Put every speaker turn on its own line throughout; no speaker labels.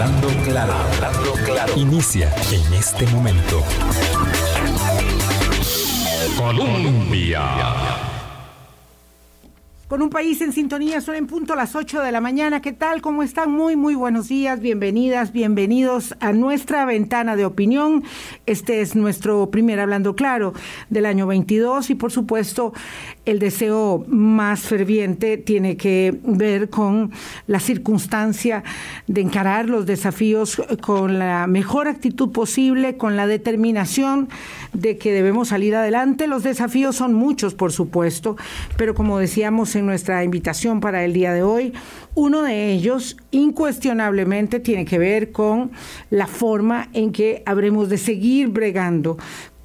Hablando claro, hablando claro. Inicia en este momento. Colombia.
Con un país en sintonía, son en punto las 8 de la mañana. ¿Qué tal? ¿Cómo están? Muy, muy buenos días. Bienvenidas, bienvenidos a nuestra ventana de opinión. Este es nuestro primer Hablando Claro del año 22 y por supuesto el deseo más ferviente tiene que ver con la circunstancia de encarar los desafíos con la mejor actitud posible, con la determinación de que debemos salir adelante. Los desafíos son muchos, por supuesto, pero como decíamos en nuestra invitación para el día de hoy, uno de ellos incuestionablemente tiene que ver con la forma en que habremos de seguir bregando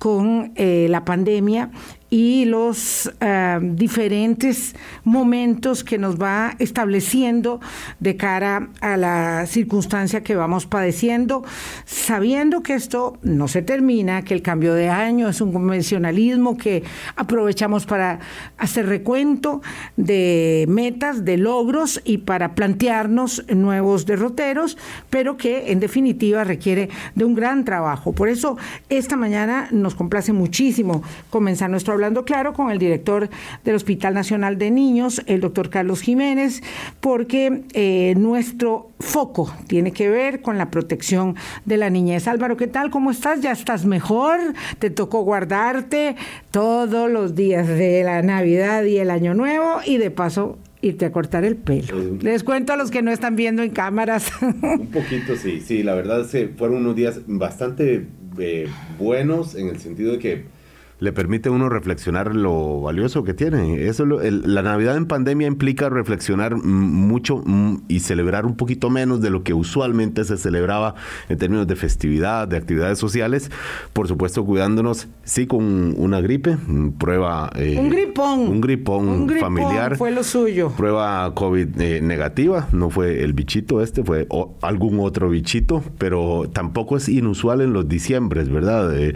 con eh, la pandemia y los eh, diferentes momentos que nos va estableciendo de cara a la circunstancia que vamos padeciendo, sabiendo que esto no se termina, que el cambio de año es un convencionalismo que aprovechamos para hacer recuento de metas, de logros y para plantearnos nuevos derroteros, pero que en definitiva requiere de un gran trabajo. Por eso esta mañana nos complace muchísimo comenzar nuestro hablando claro con el director del Hospital Nacional de Niños, el doctor Carlos Jiménez, porque eh, nuestro foco tiene que ver con la protección de la niñez. Álvaro, ¿qué tal? ¿Cómo estás? ¿Ya estás mejor? ¿Te tocó guardarte todos los días de la Navidad y el Año Nuevo? Y de paso irte a cortar el pelo. Les cuento a los que no están viendo en cámaras.
Un poquito, sí, sí, la verdad se fueron unos días bastante eh, buenos en el sentido de que le permite a uno reflexionar lo valioso que tiene. Eso la Navidad en pandemia implica reflexionar mucho y celebrar un poquito menos de lo que usualmente se celebraba en términos de festividad, de actividades sociales. Por supuesto, cuidándonos, sí, con una gripe, prueba.
Eh, un gripón.
Un gripón, un gripón familiar.
Fue lo suyo.
Prueba COVID eh, negativa, no fue el bichito este, fue algún otro bichito, pero tampoco es inusual en los diciembres, ¿verdad? Eh,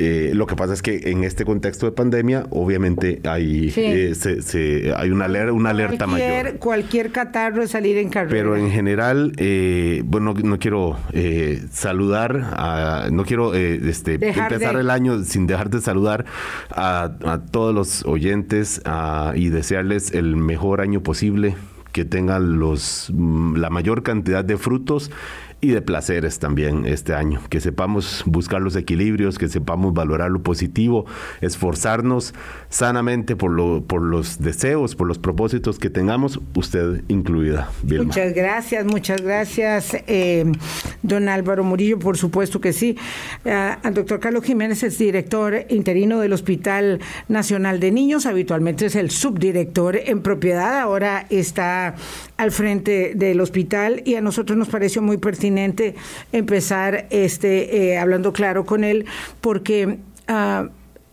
eh, lo que pasa es que en este contexto de pandemia, obviamente hay, eh, se, hay una, alerta, una alerta mayor.
Cualquier catarro es salir en carrera.
Pero en general, eh, bueno, no quiero saludar, no quiero este, empezar el año sin dejar de saludar a, a todos los oyentes y desearles el mejor año posible que tengan los mm, la mayor cantidad de frutos y de placeres también este año. Que sepamos buscar los equilibrios, que sepamos valorar lo positivo, esforzarnos sanamente por, lo, por los deseos, por los propósitos que tengamos, usted incluida.
Muchas gracias, muchas gracias, eh, don Álvaro Murillo, por supuesto que sí. Uh, al doctor Carlos Jiménez es director interino del Hospital Nacional de Niños, habitualmente es el subdirector en propiedad, ahora está al frente del hospital y a nosotros nos pareció muy pertinente empezar este eh, hablando claro con él porque uh,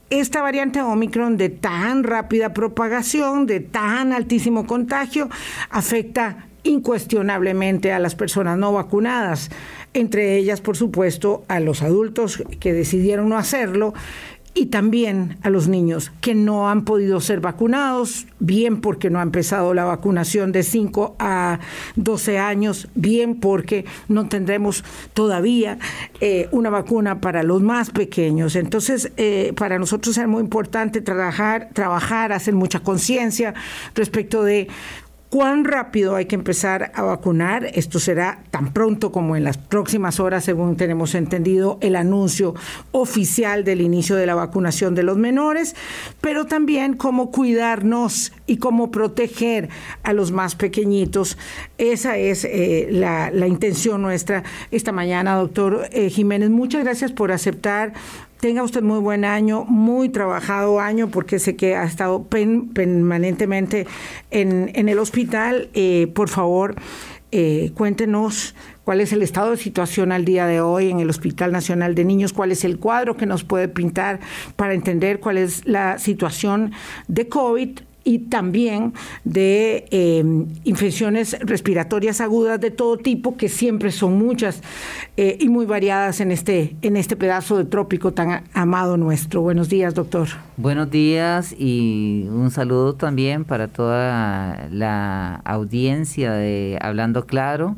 esta variante Omicron de tan rápida propagación, de tan altísimo contagio, afecta incuestionablemente a las personas no vacunadas, entre ellas, por supuesto, a los adultos que decidieron no hacerlo y también a los niños que no han podido ser vacunados, bien porque no ha empezado la vacunación de 5 a 12 años, bien porque no tendremos todavía eh, una vacuna para los más pequeños. Entonces, eh, para nosotros es muy importante trabajar, trabajar, hacer mucha conciencia respecto de cuán rápido hay que empezar a vacunar. Esto será tan pronto como en las próximas horas, según tenemos entendido, el anuncio oficial del inicio de la vacunación de los menores, pero también cómo cuidarnos y cómo proteger a los más pequeñitos. Esa es eh, la, intención nuestra esta mañana, doctor eh, Jiménez. Muchas gracias por aceptar tenga usted muy buen año, muy trabajado año, porque sé que ha estado permanentemente en, el hospital. Eh, por favor, eh, cuéntenos cuál es el estado de situación al día de hoy en el Hospital Nacional de Niños, cuál es el cuadro que nos puede pintar para entender cuál es la situación de COVID y también de em, infecciones respiratorias agudas de todo tipo, que siempre son muchas eh, y muy variadas en este, en este pedazo de trópico tan amado nuestro. Buenos días, doctor.
Buenos días y un saludo también para toda la audiencia de Hablando Claro.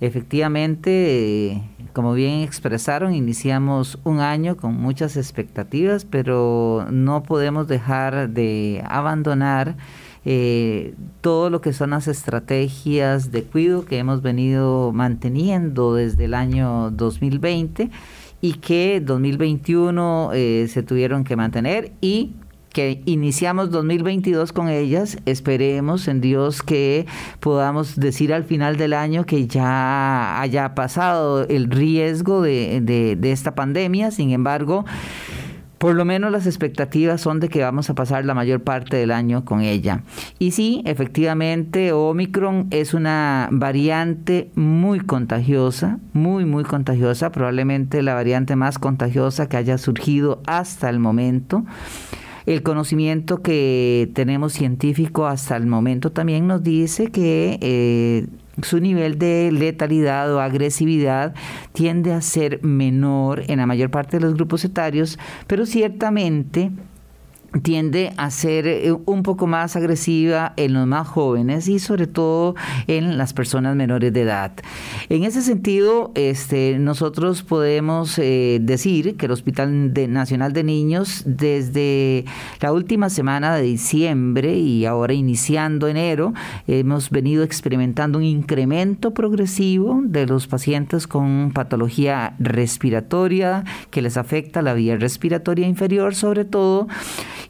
Efectivamente, como bien expresaron, iniciamos un año con muchas expectativas, pero no podemos dejar de abandonar eh, todo lo que son las estrategias de cuidado que hemos venido manteniendo desde el año 2020 y que 2021 eh, se tuvieron que mantener y que iniciamos 2022 con ellas. Esperemos en Dios que podamos decir al final del año que ya haya pasado el riesgo de, de esta pandemia. Sin embargo, por lo menos las expectativas son de que vamos a pasar la mayor parte del año con ella. Y sí, efectivamente, Omicron es una variante muy contagiosa, muy, muy contagiosa, probablemente la variante más contagiosa que haya surgido hasta el momento. El conocimiento que tenemos científico hasta el momento también nos dice que eh, su nivel de letalidad o agresividad tiende a ser menor en la mayor parte de los grupos etarios, pero ciertamente tiende a ser eh, un poco más agresiva en los más jóvenes y sobre todo en las personas menores de edad. En ese sentido, este, nosotros podemos eh, decir que el Hospital Nacional de Niños desde la última semana de diciembre y ahora iniciando enero, hemos venido experimentando un incremento progresivo de los pacientes con patología respiratoria que les afecta la vía respiratoria inferior sobre todo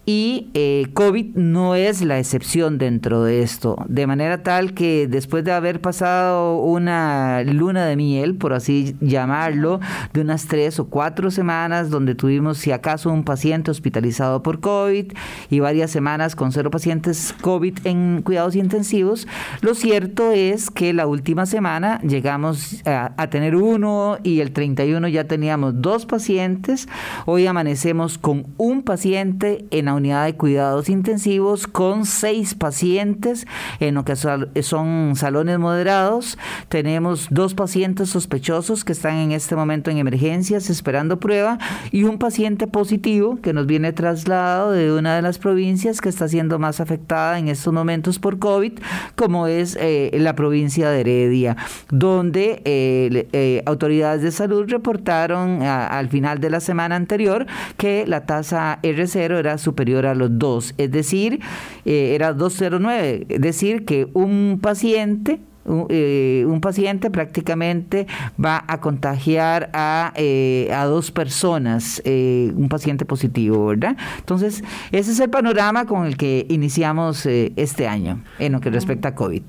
y eh, COVID no es la excepción dentro de esto, de manera tal que después de haber pasado una luna de miel, por así llamarlo, de unas tres o cuatro semanas donde tuvimos si acaso un paciente hospitalizado por COVID y varias semanas con cero pacientes COVID en cuidados intensivos, lo cierto es que la última semana llegamos a, a tener uno y el 31 ya teníamos dos pacientes, hoy amanecemos con un paciente en unidad de cuidados intensivos con seis pacientes en lo que son salones moderados. Tenemos dos pacientes sospechosos que están en este momento en emergencias esperando prueba y un paciente positivo que nos viene trasladado de una de las provincias que está siendo más afectada en estos momentos por COVID, como es eh, la provincia de Heredia, donde eh, eh, autoridades de salud reportaron al final de la semana anterior que la tasa R0 era superior a los dos, es decir, eh, era 209, es decir, que un paciente eh, un, paciente prácticamente va a contagiar a, eh, a dos personas, un paciente positivo, ¿verdad? Entonces, ese es el panorama con el que iniciamos este año en lo que respecta a COVID.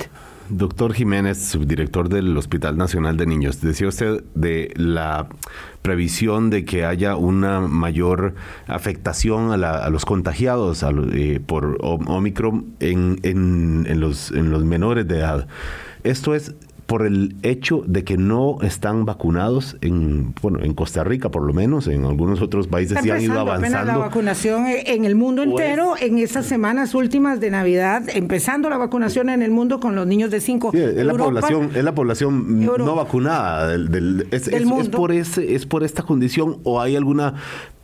Doctor Jiménez, subdirector del Hospital Nacional de Niños, decía usted de la previsión de que haya una mayor afectación a, los contagiados eh, por Omicron en, en, los, en los menores de edad. Esto es por el hecho de que no están vacunados en bueno en Costa Rica por lo menos en algunos otros países sí han ido avanzando
la vacunación en el mundo pues entero en esas semanas últimas de Navidad empezando la vacunación en el mundo con los niños de 5
sí, es la población es la población no vacunada del, es, por ese es por esta condición o hay alguna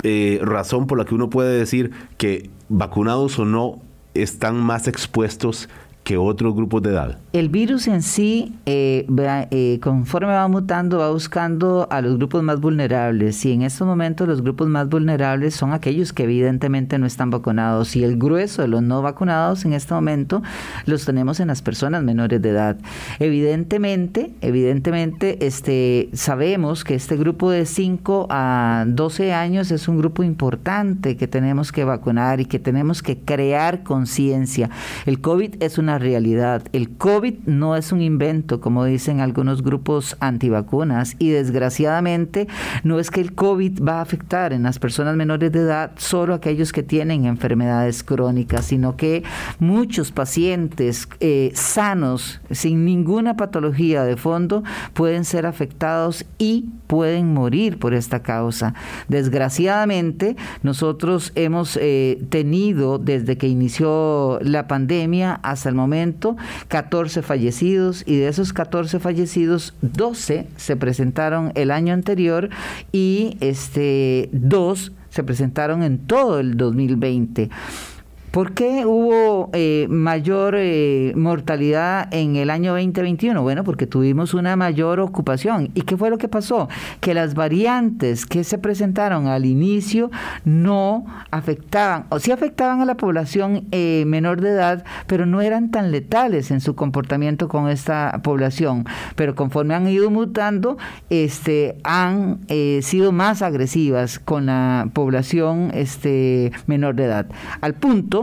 eh, razón por la que uno puede decir que vacunados o no están más expuestos que otros grupos de edad?
El virus en sí, eh, eh, conforme va mutando, va buscando a los grupos más vulnerables. Y en estos momentos los grupos más vulnerables son aquellos que evidentemente no están vacunados. Y el grueso de los no vacunados en este momento los tenemos en las personas menores de edad. Evidentemente, evidentemente, este, sabemos que este grupo de 5 a 12 años es un grupo importante que tenemos que vacunar y que tenemos que crear conciencia. El COVID es una realidad. El COVID no es un invento, como dicen algunos grupos antivacunas, y desgraciadamente no es que el COVID va a afectar en las personas menores de edad solo aquellos que tienen enfermedades crónicas, sino que muchos pacientes eh, sanos, sin ninguna patología de fondo, pueden ser afectados y pueden morir por esta causa. Desgraciadamente, nosotros hemos eh, tenido desde que inició la pandemia hasta el 14 fallecidos y de esos 14 fallecidos 12 se presentaron el año anterior y este dos se presentaron en todo el 2020. ¿Por qué hubo eh, mayor eh, mortalidad en el año 2021? Bueno, porque tuvimos una mayor ocupación. ¿Y qué fue lo que pasó? Que las variantes que se presentaron al inicio no afectaban, o sí afectaban a la población eh, menor de edad, pero no eran tan letales en su comportamiento con esta población. Pero conforme han ido mutando, este, han sido más agresivas con la población este, menor de edad. Al punto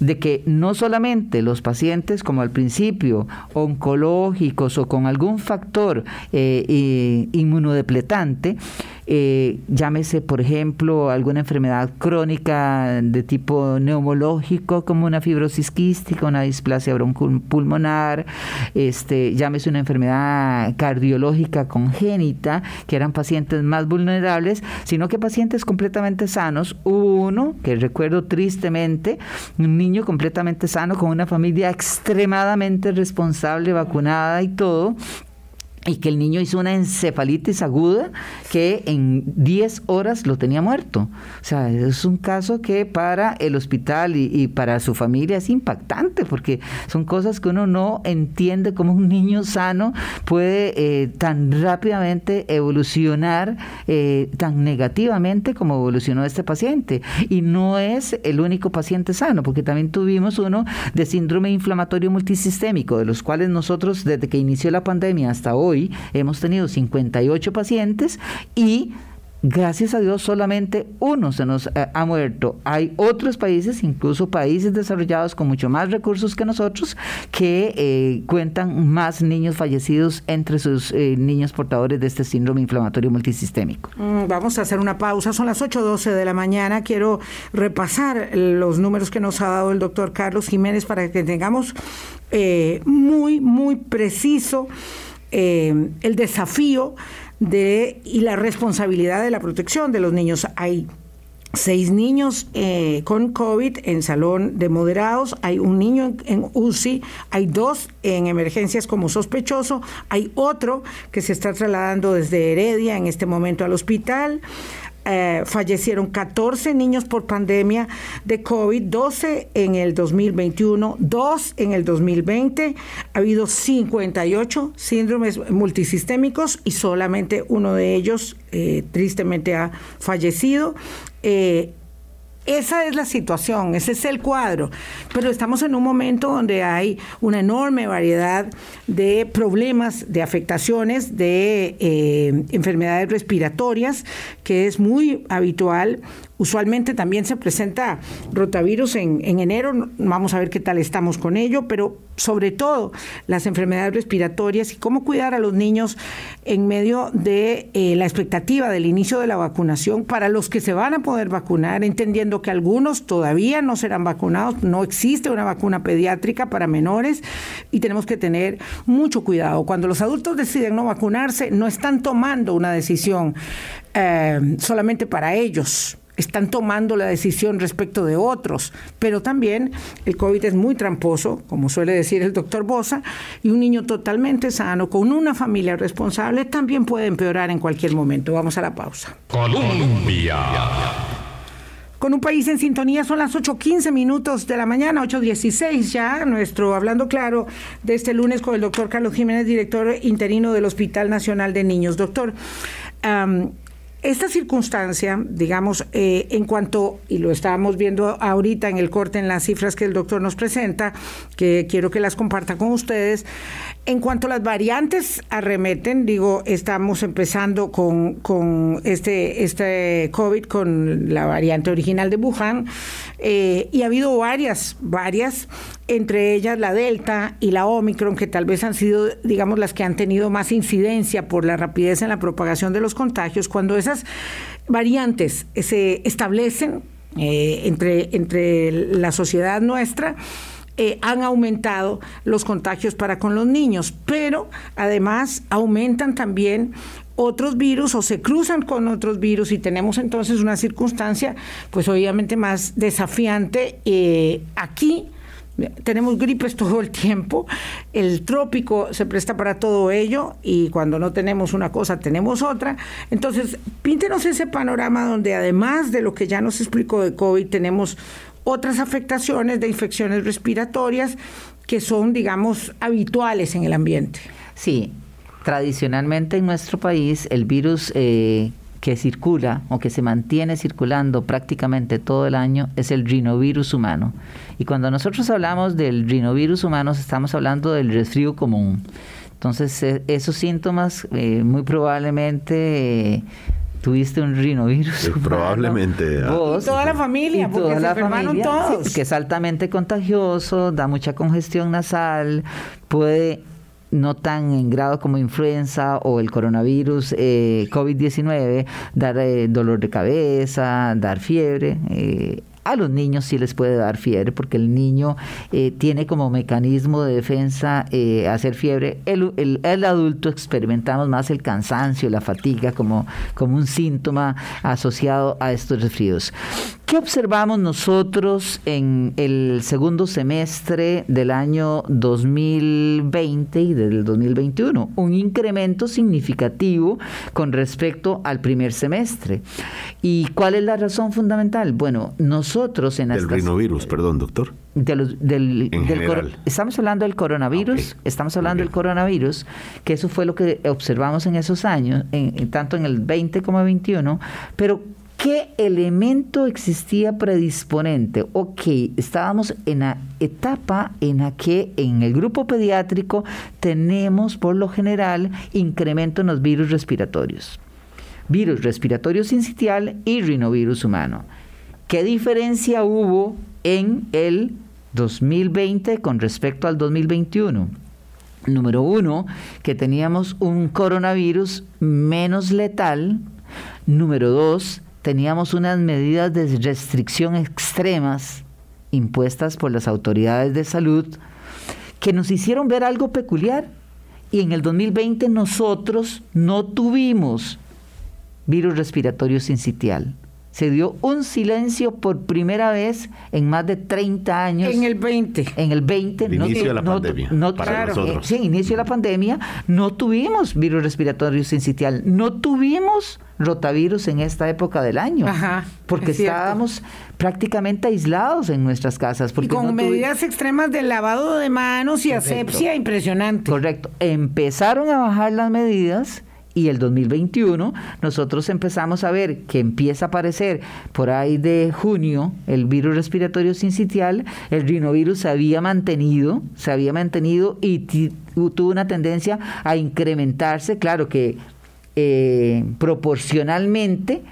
de que no solamente los pacientes, como al principio, oncológicos o con algún factor eh, inmunodepletante, eh, llámese, por ejemplo, alguna enfermedad crónica de tipo neumológico, como una fibrosis quística, una displasia bronco-pulmonar, este, llámese una enfermedad cardiológica congénita, que eran pacientes más vulnerables, sino que pacientes completamente sanos. Uno, que recuerdo tristemente, niño completamente sano, con una familia extremadamente responsable, vacunada y todo, y que el niño hizo una encefalitis aguda que en 10 horas lo tenía muerto. O sea, es un caso que para el hospital y, para su familia es impactante porque son cosas que uno no entiende cómo un niño sano puede eh, tan rápidamente evolucionar eh, tan negativamente como evolucionó este paciente. Y no es el único paciente sano, porque también tuvimos uno de síndrome inflamatorio multisistémico, de los cuales nosotros desde que inició la pandemia hasta hoy, hemos tenido 58 pacientes y gracias a Dios solamente uno se nos eh, ha muerto. Hay otros países, incluso países desarrollados con mucho más recursos que nosotros, que eh, cuentan más niños fallecidos entre sus eh, niños portadores de este síndrome inflamatorio multisistémico.
Mm, vamos a hacer una pausa, son las 8.12 de la mañana. Quiero repasar los números que nos ha dado el doctor Carlos Jiménez para que tengamos muy, muy preciso eh, el desafío de, y la responsabilidad de la protección de los niños. Hay seis niños eh, con COVID en salón de moderados, hay un niño en, UCI, hay dos en emergencias como sospechoso, hay otro que se está trasladando desde Heredia en este momento al hospital. Eh, fallecieron 14 niños por pandemia de COVID, 12 en el 2021, 2 en el 2020. Ha habido 58 síndromes multisistémicos y solamente uno de ellos eh, tristemente ha fallecido. Eh, esa es la situación, ese es el cuadro. Pero estamos en un momento donde hay una enorme variedad de problemas, de afectaciones, de eh, enfermedades respiratorias, que es muy habitual Usualmente también se presenta rotavirus en, enero, vamos a ver qué tal estamos con ello, pero sobre todo las enfermedades respiratorias y cómo cuidar a los niños en medio de eh, la expectativa del inicio de la vacunación para los que se van a poder vacunar, entendiendo que algunos todavía no serán vacunados, no existe una vacuna pediátrica para menores y tenemos que tener mucho cuidado. Cuando los adultos deciden no vacunarse, no están tomando una decisión eh, solamente para ellos están tomando la decisión respecto de otros, pero también el COVID es muy tramposo, como suele decir el doctor Bosa, y un niño totalmente sano, con una familia responsable, también puede empeorar en cualquier momento. Vamos a la pausa. Colombia. Con un país en sintonía son las 8.15 minutos de la mañana, 8.16 ya, nuestro Hablando Claro de este lunes con el doctor Carlos Jiménez, director interino del Hospital Nacional de Niños. Doctor, esta circunstancia, digamos, eh, en cuanto, y lo estábamos viendo ahorita en el corte en las cifras que el doctor nos presenta, que quiero que las comparta con ustedes, en cuanto a las variantes arremeten, digo, estamos empezando con, este, este COVID, con la variante original de Wuhan, eh, y ha habido varias, varias, entre ellas la Delta y la Omicron, que tal vez han sido, digamos, las que han tenido más incidencia por la rapidez en la propagación de los contagios. Cuando esas variantes se establecen eh, entre, entre la sociedad nuestra, eh, han aumentado los contagios para con los niños, pero además aumentan también otros virus o se cruzan con otros virus y tenemos entonces una circunstancia pues obviamente más desafiante eh, aquí tenemos gripes todo el tiempo, el trópico se presta para todo ello y cuando no tenemos una cosa tenemos otra. Entonces, píntenos ese panorama donde además de lo que ya nos explicó de COVID, tenemos otras afectaciones de infecciones respiratorias que son, digamos, habituales en el ambiente.
Sí, tradicionalmente en nuestro país el virus eh, que circula o que se mantiene circulando prácticamente todo el año es el rinovirus humano. Y cuando nosotros hablamos del rinovirus humano, estamos hablando del resfrío común. Entonces, e, esos síntomas eh, muy probablemente... tuviste un rinovirus.
probablemente.
Vos, toda la familia, porque toda se la familia, todos.
que es altamente contagioso, da mucha congestión nasal, puede no tan en grado como influenza o el coronavirus eh, COVID-19, dar eh, dolor de cabeza, dar fiebre. Eh, a los niños sí les puede dar fiebre porque el niño eh, tiene como mecanismo de defensa eh, hacer fiebre. El, el, adulto experimentamos más el cansancio, la fatiga como, como un síntoma asociado a estos resfríos. ¿Qué observamos nosotros en el segundo semestre del año 2020 y del 2021? Un incremento significativo con respecto al primer semestre. ¿Y cuál es la razón fundamental? Bueno, nosotros en
Del rinovirus, perdón, doctor.
del, estamos hablando del coronavirus, estamos hablando del coronavirus, que eso fue lo que observamos en esos años, en, tanto en el 20 como el 21, pero ¿Qué elemento existía predisponente? Ok, estábamos en la etapa en la que en el grupo pediátrico tenemos por lo general incremento en los virus respiratorios. Virus respiratorio sincitial y rinovirus humano. ¿Qué diferencia hubo en el 2020 con respecto al 2021? Número uno, que teníamos un coronavirus menos letal. Número dos, teníamos unas medidas de restricción extremas impuestas por las autoridades de salud que nos hicieron ver algo peculiar. Y en el 2020 nosotros no tuvimos virus respiratorio sincitial se dio un silencio por primera vez en más de 30 años.
En el 20.
En el 20.
El inicio de la pandemia. para nosotros.
sí, inicio de la pandemia, no tuvimos virus respiratorio sincitial, no tuvimos rotavirus en esta época del año.
Ajá,
porque estábamos prácticamente aislados en nuestras casas. Porque
y con medidas extremas de lavado de manos y asepsia impresionante.
Correcto. Empezaron a bajar las medidas y el 2021 nosotros empezamos a ver que empieza a aparecer por ahí de junio el virus respiratorio sincitial, el rinovirus se había mantenido, se había mantenido y tuvo una tendencia a incrementarse, claro que eh, proporcionalmente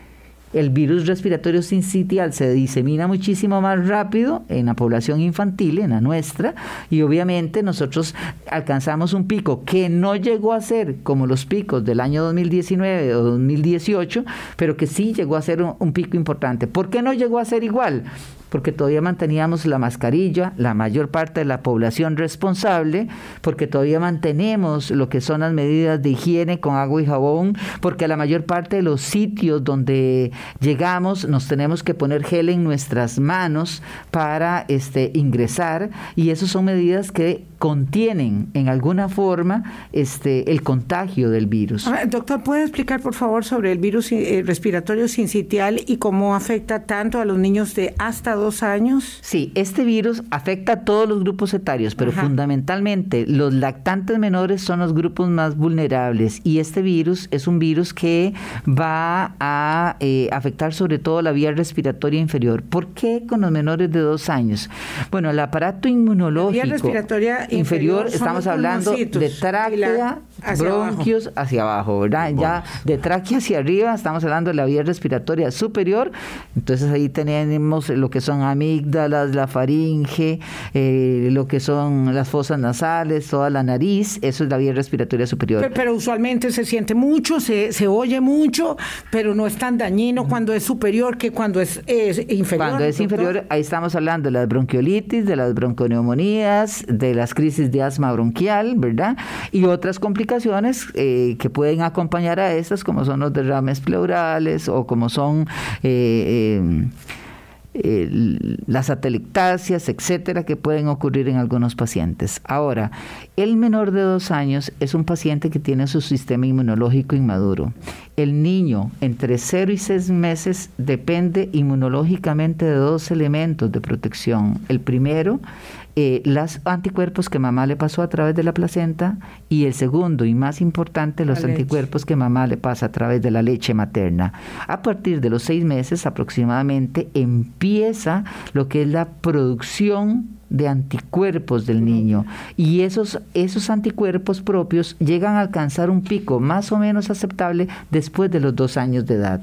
el virus respiratorio sincitial se disemina muchísimo más rápido en la población infantil, en la nuestra, y obviamente nosotros alcanzamos un pico que no llegó a ser como los picos del año 2019 o 2018, pero que sí llegó a ser un, un pico importante. ¿Por qué no llegó a ser igual? Porque todavía manteníamos la mascarilla, la mayor parte de la población responsable, porque todavía mantenemos lo que son las medidas de higiene con agua y jabón, porque la mayor parte de los sitios donde llegamos nos tenemos que poner gel en nuestras manos para este, ingresar y esas son medidas que contienen en alguna forma este, el contagio del virus.
doctor, ¿puede explicar por favor sobre el virus eh, respiratorio sincitial y cómo afecta tanto a los niños de hasta dos años?
Sí, este virus afecta a todos los grupos etarios, pero fundamentalmente los lactantes menores son los grupos más vulnerables y este virus es un virus que va a eh, afectar sobre todo la vía respiratoria inferior. ¿Por qué con los menores de dos años? Bueno, el aparato inmunológico...
La vía respiratoria
inferior, estamos hablando de tráquea, bronquios hacia abajo, ¿verdad? Ya de tráquea hacia arriba estamos hablando de la vía respiratoria superior, entonces ahí tenemos lo que son amígdalas, la faringe, eh, lo que son las fosas nasales, toda la nariz, eso es la vía respiratoria superior.
Pero, usualmente se siente mucho, se, se, oye mucho, pero no es tan dañino cuando es superior que cuando es, inferior.
Cuando es inferior, ahí estamos hablando de las bronquiolitis, de las bronconeumonías, de las crisis de asma bronquial, ¿verdad? Y otras complicaciones eh, que pueden acompañar a estas, como son los derrames pleurales o como son... Eh, las atelectasias, etcétera, que pueden ocurrir en algunos pacientes. Ahora, el menor de dos años es un paciente que tiene su sistema inmunológico inmaduro. El niño entre 0 y 6 meses depende inmunológicamente de dos elementos de protección. El primero eh, los anticuerpos que mamá le pasó a través de la placenta y el segundo y más importante, los anticuerpos que mamá le pasa a través de la leche materna. A partir de los seis meses aproximadamente empieza lo que es la producción de anticuerpos del niño y esos, esos anticuerpos propios llegan a alcanzar un pico más o menos aceptable después de los dos años de edad.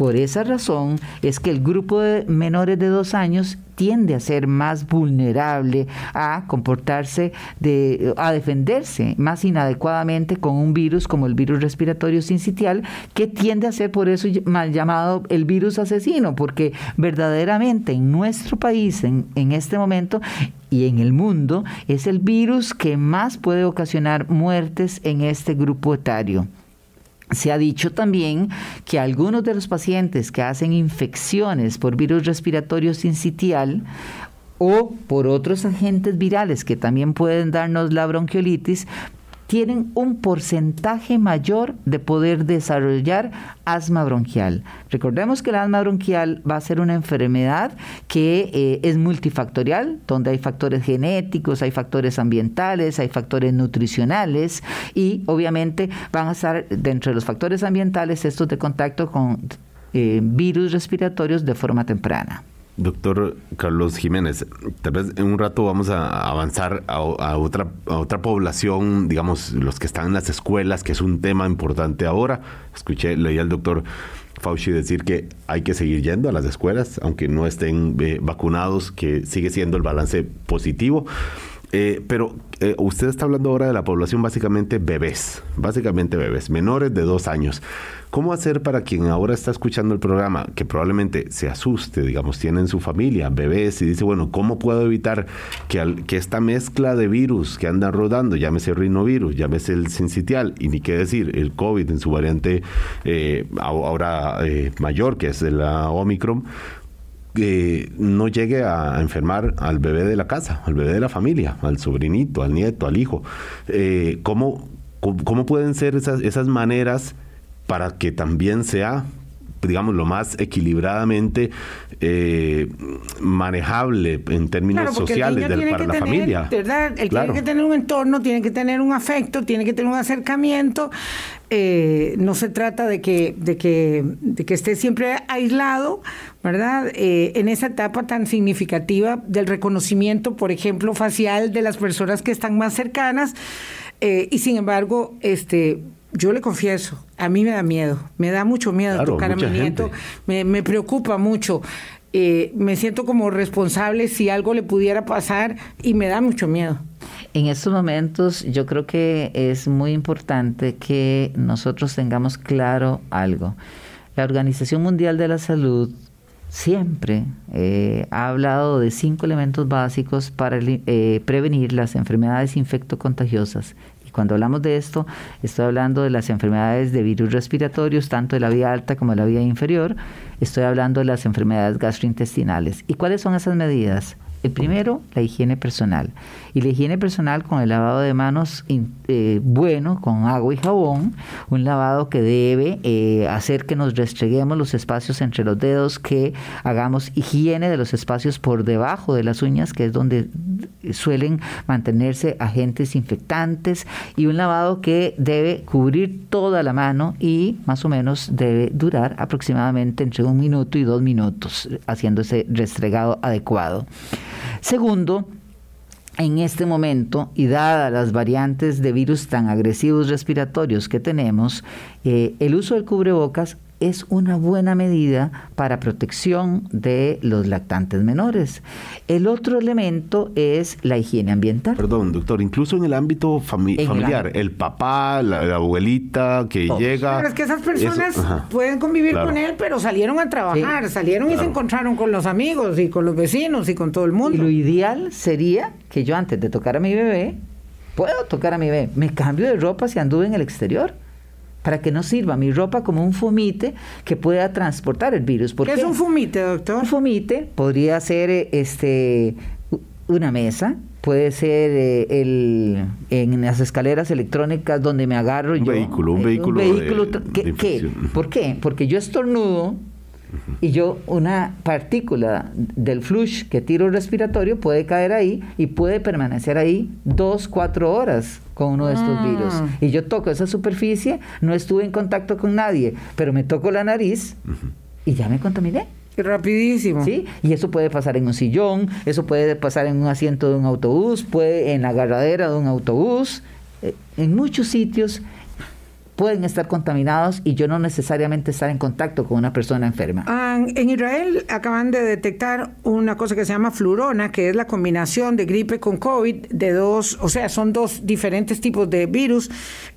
Por esa razón es que el grupo de menores de dos años tiende a ser más vulnerable a comportarse, de, a defenderse más inadecuadamente con un virus como el virus respiratorio sincitial, que tiende a ser por eso mal llamado el virus asesino, porque verdaderamente en nuestro país, en, en este momento, y en el mundo, es el virus que más puede ocasionar muertes en este grupo etario. Se ha dicho también que algunos de los pacientes que hacen infecciones por virus respiratorio sincitial o por otros agentes virales que también pueden darnos la bronquiolitis, tienen un porcentaje mayor de poder desarrollar asma bronquial. Recordemos que el asma bronquial va a ser una enfermedad que eh, es multifactorial, donde hay factores genéticos, hay factores ambientales, hay factores nutricionales y obviamente van a estar dentro de los factores ambientales estos de contacto con eh, virus respiratorios de forma temprana.
Doctor Carlos Jiménez, tal vez en un rato vamos a avanzar a, otra, a otra población, digamos, los que están en las escuelas, que es un tema importante ahora. Escuché, leí al doctor Fauci decir que hay que seguir yendo a las escuelas, aunque no estén eh, vacunados, que sigue siendo el balance positivo. Eh, pero eh, usted está hablando ahora de la población básicamente bebés, básicamente bebés, menores de dos años. ¿Cómo hacer para quien ahora está escuchando el programa, que probablemente se asuste, digamos, tiene en su familia bebés y dice, bueno, ¿cómo puedo evitar que, que esta mezcla de virus que andan rodando, llámese el rinovirus, llámese el sincitial, y ni qué decir, el COVID en su variante eh, ahora mayor, que es la Omicron, que no llegue a enfermar al bebé de la casa, al bebé de la familia, al sobrinito, al nieto, al hijo. Eh, ¿cómo, ¿Cómo pueden ser esas maneras para que también sea digamos, lo más equilibradamente eh, manejable en términos sociales para la familia.
¿verdad? Él tiene que tener un entorno, tiene que tener un afecto, tiene que tener un acercamiento. Eh, no se trata de que, de, que, de que esté siempre aislado, ¿verdad? Eh, en esa etapa tan significativa del reconocimiento, por ejemplo, facial de las personas que están más cercanas. y sin embargo, este yo le confieso, a mí me da miedo, me da mucho miedo tocar a mi nieto, me, preocupa mucho. Eh, me siento como responsable si algo le pudiera pasar y me da mucho miedo.
En estos momentos yo creo que es muy importante que nosotros tengamos claro algo. La Organización Mundial de la Salud siempre eh, ha hablado de cinco elementos básicos para eh, prevenir las enfermedades infectocontagiosas cuando hablamos de esto, estoy hablando de las enfermedades de virus respiratorios, tanto de la vía alta como de la vía inferior. Estoy hablando de las enfermedades gastrointestinales. ¿Y cuáles son esas medidas? El primero, la higiene personal. Y la higiene personal con el lavado de manos eh, bueno, con agua y jabón, un lavado que debe eh, hacer que nos restreguemos los espacios entre los dedos, que hagamos higiene de los espacios por debajo de las uñas, que es donde suelen mantenerse agentes infectantes, y un lavado que debe cubrir toda la mano y más o menos debe durar aproximadamente entre un minuto y dos minutos, haciendo ese restregado adecuado. Segundo, en este momento, y dadas las variantes de virus tan agresivos respiratorios que tenemos, eh, el uso del cubrebocas es una buena medida para protección de los lactantes menores. El otro elemento es la higiene ambiental.
Perdón, doctor, incluso en el ámbito familiar, el, papá, la, abuelita que llega...
Pero es que esas personas pueden convivir con él, pero salieron a trabajar, salieron y se encontraron con los amigos y con los vecinos y con todo el mundo.
Y lo ideal sería que yo antes de tocar a mi bebé, puedo tocar a mi bebé, me cambio de ropa si anduve en el exterior para que no sirva mi ropa como un fumite que pueda transportar el virus.
¿Qué, es un fumite, doctor?
Un fumite podría ser este una mesa, puede ser eh, el, en las escaleras electrónicas donde me agarro
un Vehículo, un vehículo,
un vehículo. ¿qué, ¿Por qué? Porque yo estornudo y yo una partícula del flush que tiro respiratorio puede caer ahí y puede permanecer ahí dos, cuatro horas con uno de estos ah. virus. Y yo toco esa superficie, no estuve en contacto con nadie, pero me toco la nariz y ya me contaminé.
Rapidísimo.
Sí, y eso puede pasar en un sillón, eso puede pasar en un asiento de un autobús, puede en la agarradera de un autobús, eh, en muchos sitios pueden estar contaminados y yo no necesariamente estar en contacto con una persona enferma.
Ah, en Israel acaban de detectar una cosa que se llama flurona, que es la combinación de gripe con COVID de dos, o sea, son dos diferentes tipos de virus.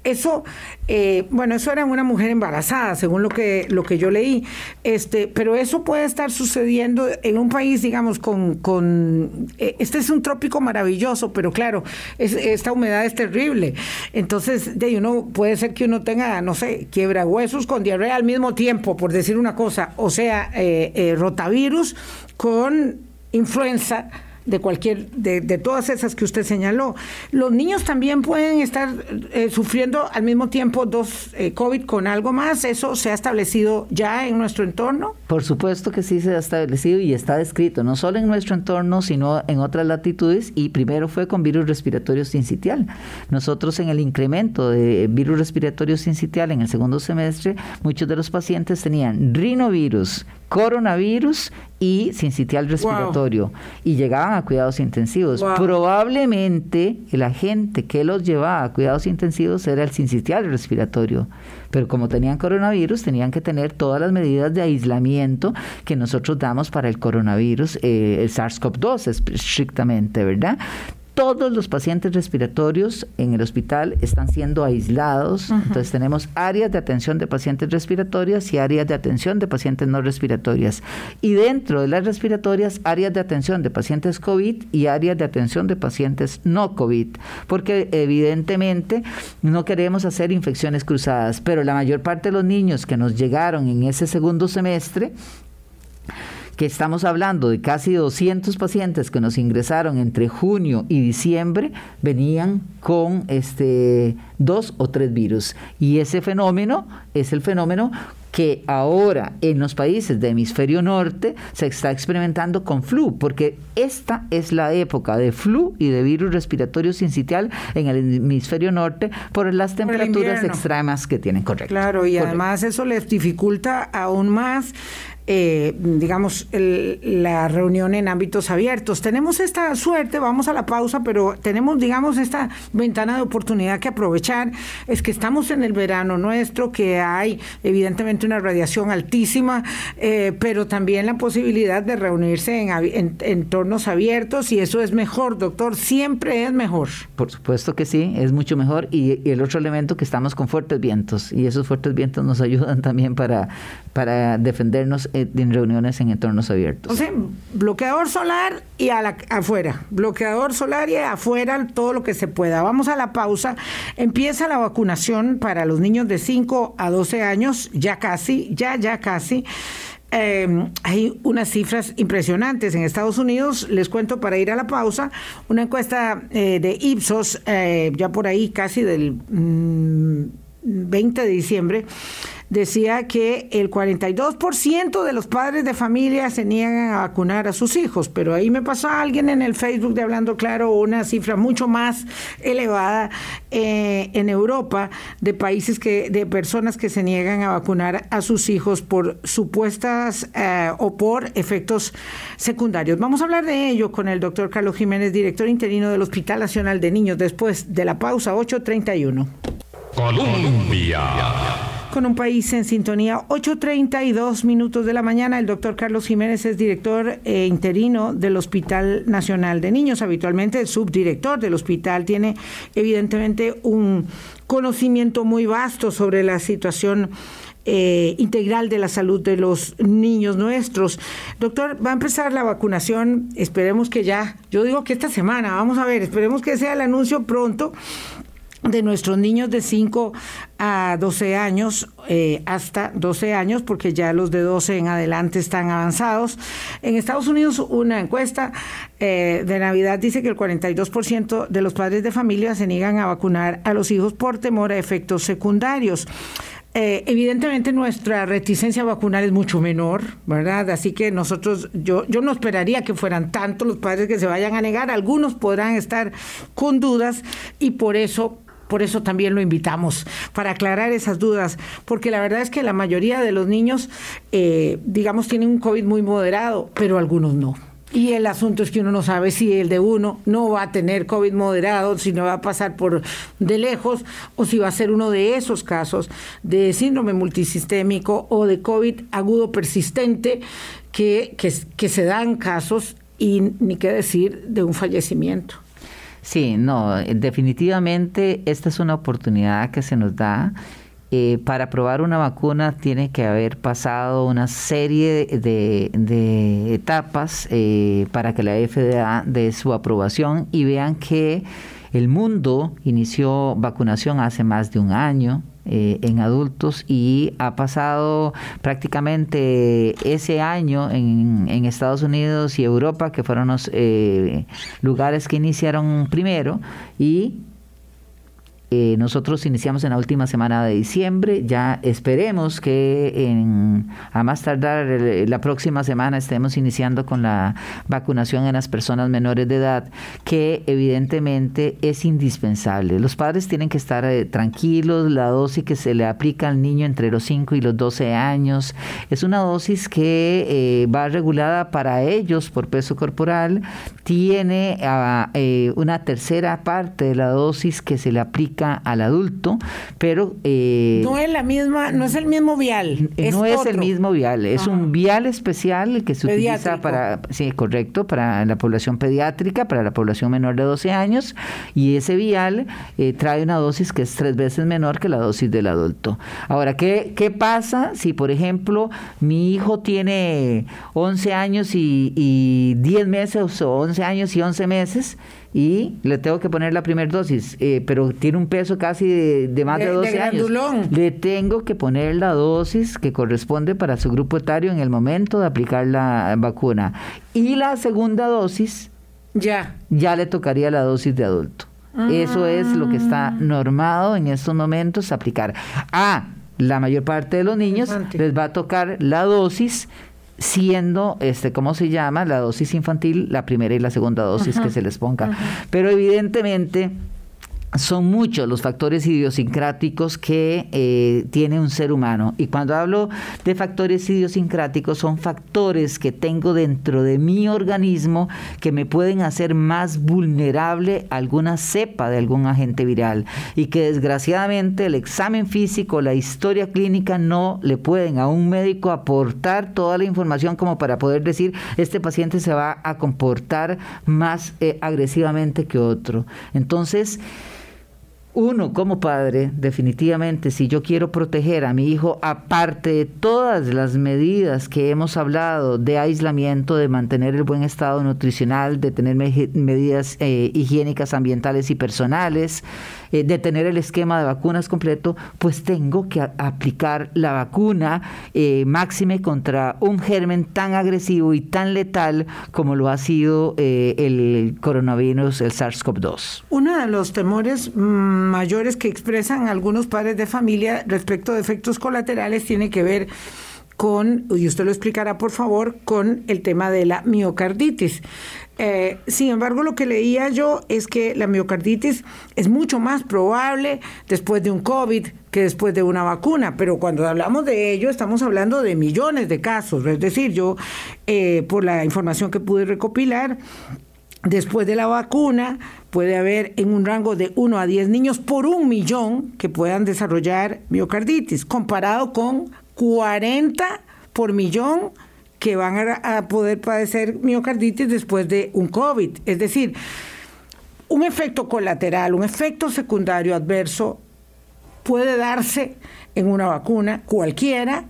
Eso, eh, bueno, eso era una mujer embarazada, según lo que, lo que yo leí. Este, pero eso puede estar sucediendo en un país, digamos, con, con eh, este es un trópico maravilloso, pero claro, esta humedad es terrible. Entonces, de uno puede ser que uno tenga tenga, no sé, quiebra huesos con diarrea al mismo tiempo, por decir una cosa, o sea, eh, eh, rotavirus con influenza de cualquier, de, de, todas esas que usted señaló. Los niños también pueden estar eh, sufriendo al mismo tiempo dos eh, COVID con algo más. ¿Eso se ha establecido ya en nuestro entorno?
Por supuesto que sí se ha establecido y está descrito, no solo en nuestro entorno, sino en otras latitudes. Y primero fue con virus respiratorio sincitial. Nosotros en el incremento de virus respiratorio sincitial en el segundo semestre, muchos de los pacientes tenían rinovirus, coronavirus y sincitial respiratorio y llegaban a cuidados intensivos. Probablemente el agente que los llevaba a cuidados intensivos era el sincitial respiratorio, pero como tenían coronavirus tenían que tener todas las medidas de aislamiento que nosotros damos para el coronavirus, eh, el SARS-CoV-2 estrictamente, ¿verdad? Todos los pacientes respiratorios en el hospital están siendo aislados. Entonces tenemos áreas de atención de pacientes respiratorias y áreas de atención de pacientes no respiratorias. Y dentro de las respiratorias, áreas de atención de pacientes COVID y áreas de atención de pacientes no COVID. Porque evidentemente no queremos hacer infecciones cruzadas, pero la mayor parte de los niños que nos llegaron en ese segundo semestre, que estamos hablando de casi 200 pacientes que nos ingresaron entre junio y diciembre, venían con este dos o tres virus. Y ese fenómeno es el fenómeno que ahora en los países de hemisferio norte se está experimentando con flu, porque esta es la época de flu y de virus respiratorio sincitial en el hemisferio norte por las temperaturas extremas que tienen, correcto.
Claro, y además eso les dificulta aún más eh, digamos, la reunión en ámbitos abiertos. Tenemos esta suerte, vamos a la pausa, pero tenemos, digamos, esta ventana de oportunidad que aprovechar. Es que estamos en el verano nuestro, que hay evidentemente una radiación altísima, eh, pero también la posibilidad de reunirse en, entornos abiertos y eso es mejor, doctor, siempre es mejor.
Por supuesto que sí, es mucho mejor. Y, y el otro elemento que estamos con fuertes vientos y esos fuertes vientos nos ayudan también para, para defendernos en reuniones en entornos abiertos.
O sea, bloqueador solar y a la, afuera. Bloqueador solar y afuera todo lo que se pueda. Vamos a la pausa. Empieza la vacunación para los niños de 5 a 12 años, ya casi, ya, ya casi. Eh, hay unas cifras impresionantes en Estados Unidos. Les cuento para ir a la pausa, una encuesta eh, de Ipsos, ya por ahí casi del 20 mm, de diciembre, decía que el 42% de los padres de familia se niegan a vacunar a sus hijos, pero ahí me pasó alguien en el Facebook de Hablando Claro una cifra mucho más elevada eh, en Europa de países que, de personas que se niegan a vacunar a sus hijos por supuestas eh, o por efectos secundarios. Vamos a hablar de ello con el doctor Carlos Jiménez, director interino del Hospital Nacional de Niños, después de la pausa 831. Colombia con un país en sintonía. 8.32 minutos de la mañana. El doctor Carlos Jiménez es director eh, interino del Hospital Nacional de Niños, habitualmente el subdirector del hospital. Tiene evidentemente un conocimiento muy vasto sobre la situación. Eh, integral de la salud de los niños nuestros. Doctor, va a empezar la vacunación, esperemos que ya, yo digo que esta semana, vamos a ver, esperemos que sea el anuncio pronto de nuestros niños de 5 a 12 años, eh, hasta 12 años, porque ya los de 12 en adelante están avanzados. En Estados Unidos, una encuesta eh, de Navidad dice que el 42% de los padres de familia se niegan a vacunar a los hijos por temor a efectos secundarios. Eh, evidentemente nuestra reticencia vacunal es mucho menor, ¿verdad? Así que nosotros, yo, yo no esperaría que fueran tantos los padres que se vayan a negar, algunos podrán estar con dudas y por eso por eso también lo invitamos, para aclarar esas dudas, porque la verdad es que la mayoría de los niños, eh, digamos, tienen un COVID muy moderado, pero algunos no. Y el asunto es que uno no sabe si el de uno no va a tener COVID moderado, si no va a pasar por de lejos, o si va a ser uno de esos casos de síndrome multisistémico o de COVID agudo persistente que, que, que se dan casos y ni qué decir de un fallecimiento.
Sí, no, definitivamente esta es una oportunidad que se nos da eh, para probar una vacuna tiene que haber pasado una serie de, etapas eh, para que la FDA dé su aprobación y vean que el mundo inició vacunación hace más de un año. Eh, en adultos y ha pasado prácticamente ese año en, en Estados Unidos y Europa, que fueron los lugares que iniciaron primero, y eh, nosotros iniciamos en la última semana de diciembre, ya esperemos que a más tardar la próxima semana estemos iniciando con la vacunación en las personas menores de edad, que evidentemente es indispensable. Los padres tienen que estar eh, tranquilos, la dosis que se le aplica al niño entre los 5 y los 12 años es una dosis que eh, va regulada para ellos por peso corporal, tiene ah, una tercera parte de la dosis que se le aplica al adulto, pero...
Eh, no es la misma, no es el mismo vial.
no es el mismo vial, es un vial especial que se utiliza para, sí, correcto, para la población pediátrica, para la población menor de 12 años, y ese vial eh, trae una dosis que es tres veces menor que la dosis del adulto. Ahora, ¿qué, qué pasa si, por ejemplo, mi hijo tiene 11 años y, y 10 meses o 11 años y 11 meses? Y le tengo que poner la primera dosis, eh, pero tiene un peso casi de, más de, 12 años. Le tengo que poner la dosis que corresponde para su grupo etario en el momento de aplicar la vacuna. Y la segunda dosis,
ya,
ya le tocaría la dosis de adulto. Eso es lo que está ah. normado en estos momentos aplicar. A la mayor parte de los niños les va a tocar la dosis siendo, este, ¿cómo se llama? La dosis infantil, la primera y la segunda dosis que se les ponga. Pero evidentemente son muchos los factores idiosincráticos que eh, tiene un ser humano. Y cuando hablo de factores idiosincráticos, son factores que tengo dentro de mi organismo que me pueden hacer más vulnerable a alguna cepa de algún agente viral. Y que desgraciadamente el examen físico, la historia clínica no le pueden a un médico aportar toda la información como para poder decir, este paciente se va a comportar más eh, agresivamente que otro. Entonces, uno como padre, definitivamente, si yo quiero proteger a mi hijo, aparte de todas las medidas que hemos hablado de aislamiento, de mantener el buen estado nutricional, de tener medidas eh, higiénicas, ambientales y personales, eh, de tener el esquema de vacunas completo, pues tengo que aplicar la vacuna eh, máxime contra un germen tan agresivo y tan letal como lo ha sido el coronavirus, el SARS-CoV-2.
Uno de los temores... Mm, mayores que expresan algunos padres de familia respecto de efectos colaterales tiene que ver con, y usted lo explicará por favor, con el tema de la miocarditis. Eh, sin embargo, lo que leía yo es que la miocarditis es mucho más probable después de un COVID que después de una vacuna, pero cuando hablamos de ello estamos hablando de millones de casos. Es decir, yo, eh, por la información que pude recopilar, Después de la vacuna puede haber en un rango de 1 a 10 niños por un millón que puedan desarrollar miocarditis, comparado con 40 por millón que van a, poder padecer miocarditis después de un COVID. Es decir, un efecto colateral, un efecto secundario adverso puede darse en una vacuna cualquiera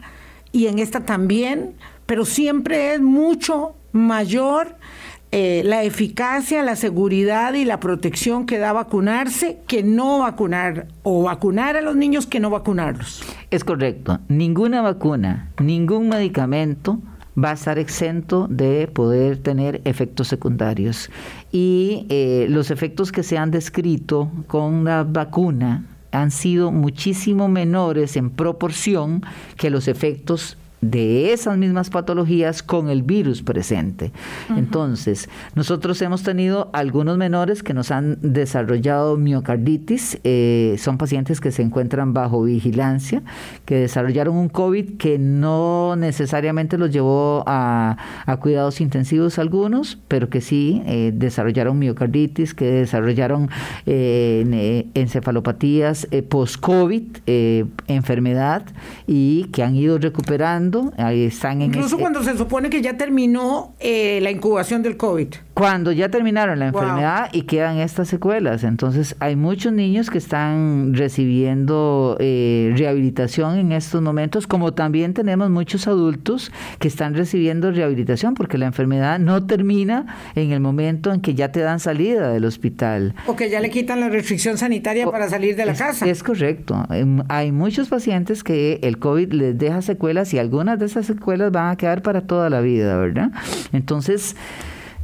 y en esta también, pero siempre es mucho mayor eh, la eficacia, la seguridad y la protección que da vacunarse que no vacunar o vacunar a los niños que no vacunarlos.
Es correcto. Ninguna vacuna, ningún medicamento va a estar exento de poder tener efectos secundarios. Y eh, los efectos que se han descrito con la vacuna han sido muchísimo menores en proporción que los efectos de esas mismas patologías con el virus presente. Entonces, nosotros hemos tenido algunos menores que nos han desarrollado miocarditis, eh, son pacientes que se encuentran bajo vigilancia, que desarrollaron un COVID que no necesariamente los llevó a, cuidados intensivos algunos, pero que sí eh, desarrollaron miocarditis, que desarrollaron eh, encefalopatías post-COVID, enfermedad, y que han ido recuperando Están
Incluso cuando se supone que ya terminó eh, la incubación del COVID.
Cuando ya terminaron la enfermedad y quedan estas secuelas. Entonces, hay muchos niños que están recibiendo eh, rehabilitación en estos momentos, como también tenemos muchos adultos que están recibiendo rehabilitación porque la enfermedad no termina en el momento en que ya te dan salida del hospital.
O que ya le quitan la restricción sanitaria para salir de la casa.
Es correcto. Em, hay muchos pacientes que el COVID les deja secuelas y algunas de esas secuelas van a quedar para toda la vida, ¿verdad? Entonces,